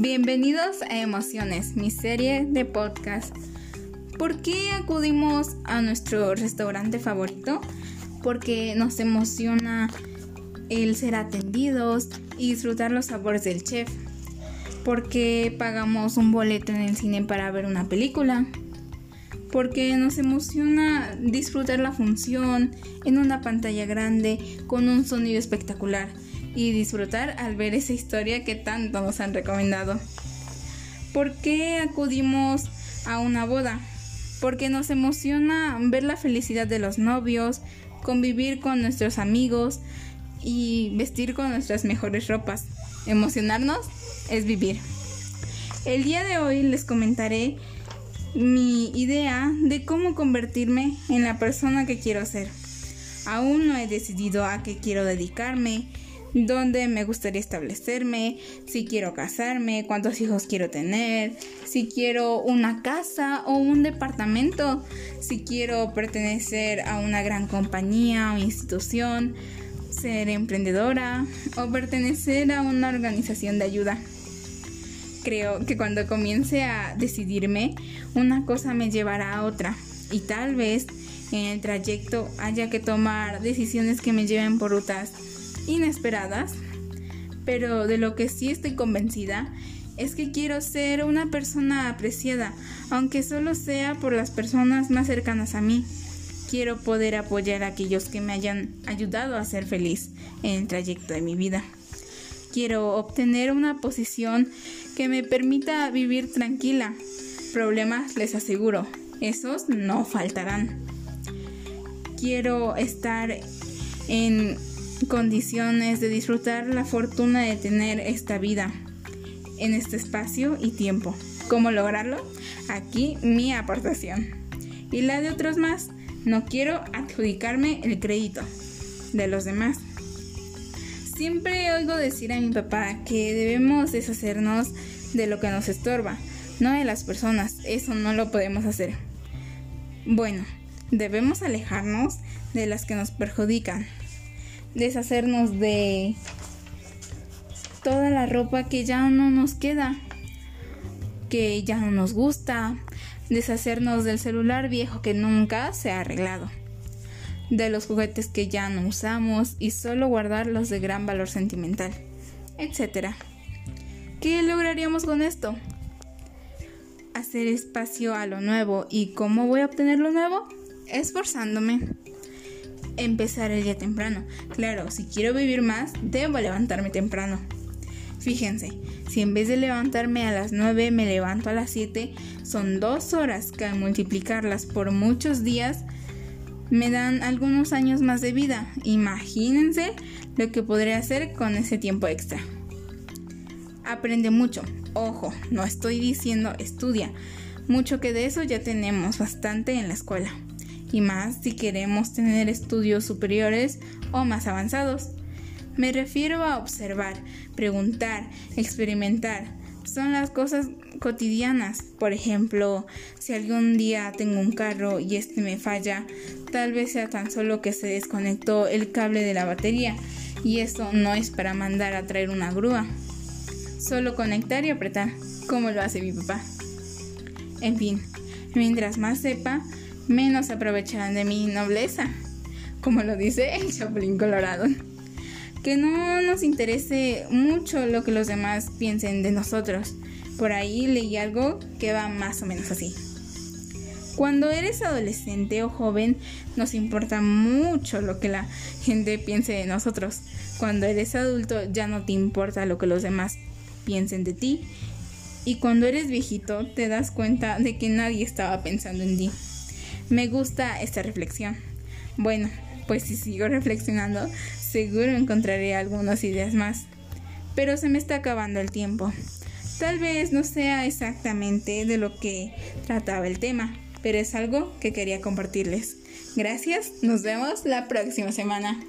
Bienvenidos a Emociones, mi serie de podcast. ¿Por qué acudimos a nuestro restaurante favorito? Porque nos emociona el ser atendidos y disfrutar los sabores del chef. Porque pagamos un boleto en el cine para ver una película. Porque nos emociona disfrutar la función en una pantalla grande con un sonido espectacular y disfrutar al ver esa historia que tanto nos han recomendado. ¿Por qué acudimos a una boda? Porque nos emociona ver la felicidad de los novios, convivir con nuestros amigos y vestir con nuestras mejores ropas. Emocionarnos es vivir. El día de hoy les comentaré mi idea de cómo convertirme en la persona que quiero ser. Aún no he decidido a qué quiero dedicarme, dónde me gustaría establecerme, si quiero casarme, cuántos hijos quiero tener, si quiero una casa o un departamento, si quiero pertenecer a una gran compañía o institución, ser emprendedora o pertenecer a una organización de ayuda. Creo que cuando comience a decidirme, una cosa me llevará a otra y tal vez en el trayecto haya que tomar decisiones que me lleven por rutas inesperadas, pero de lo que sí estoy convencida es que quiero ser una persona apreciada, aunque solo sea por las personas más cercanas a mí. Quiero poder apoyar a aquellos que me hayan ayudado a ser feliz en el trayecto de mi vida. Quiero obtener una posición que me permita vivir tranquila. Problemas les aseguro, esos no faltarán. Quiero estar en condiciones de disfrutar la fortuna de tener esta vida en este espacio y tiempo. ¿Cómo lograrlo? Aquí mi aportación. Y la de otros más. No quiero adjudicarme el crédito de los demás. Siempre oigo decir a mi papá que debemos deshacernos de lo que nos estorba, no de las personas. Eso no lo podemos hacer. Bueno, debemos alejarnos de las que nos perjudican, deshacernos de toda la ropa que ya no nos queda, que ya no nos gusta, deshacernos del celular viejo que nunca se ha arreglado, de los juguetes que ya no usamos y solo guardar los de gran valor sentimental, etc. ¿Qué lograríamos con esto? Hacer espacio a lo nuevo. ¿Y cómo voy a obtener lo nuevo? Esforzándome empezar el día temprano. Claro, si quiero vivir más, debo levantarme temprano. Fíjense, si en vez de levantarme a las 9 me levanto a las 7, son dos horas que al multiplicarlas por muchos días me dan algunos años más de vida. Imagínense lo que podré hacer con ese tiempo extra. Aprende mucho. Ojo, no estoy diciendo estudia. Mucho que de eso ya tenemos bastante en la escuela y más si queremos tener estudios superiores o más avanzados. Me refiero a observar, preguntar, experimentar. Son las cosas cotidianas. Por ejemplo, si algún día tengo un carro y este me falla, tal vez sea tan solo que se desconectó el cable de la batería y eso no es para mandar a traer una grúa. Solo conectar y apretar, como lo hace mi papá. En fin, mientras más sepa, menos aprovecharán de mi nobleza, como lo dice el Chapulín Colorado. Que no nos interese mucho lo que los demás piensen de nosotros. Por ahí leí algo que va más o menos así. Cuando eres adolescente o joven, nos importa mucho lo que la gente piense de nosotros. Cuando eres adulto, ya no te importa lo que los demás piensen de ti. Y cuando eres viejito, te das cuenta de que nadie estaba pensando en ti. Me gusta esta reflexión. Bueno, pues si sigo reflexionando, seguro encontraré algunas ideas más. Pero se me está acabando el tiempo. Tal vez no sea exactamente de lo que trataba el tema, pero es algo que quería compartirles. Gracias, nos vemos la próxima semana.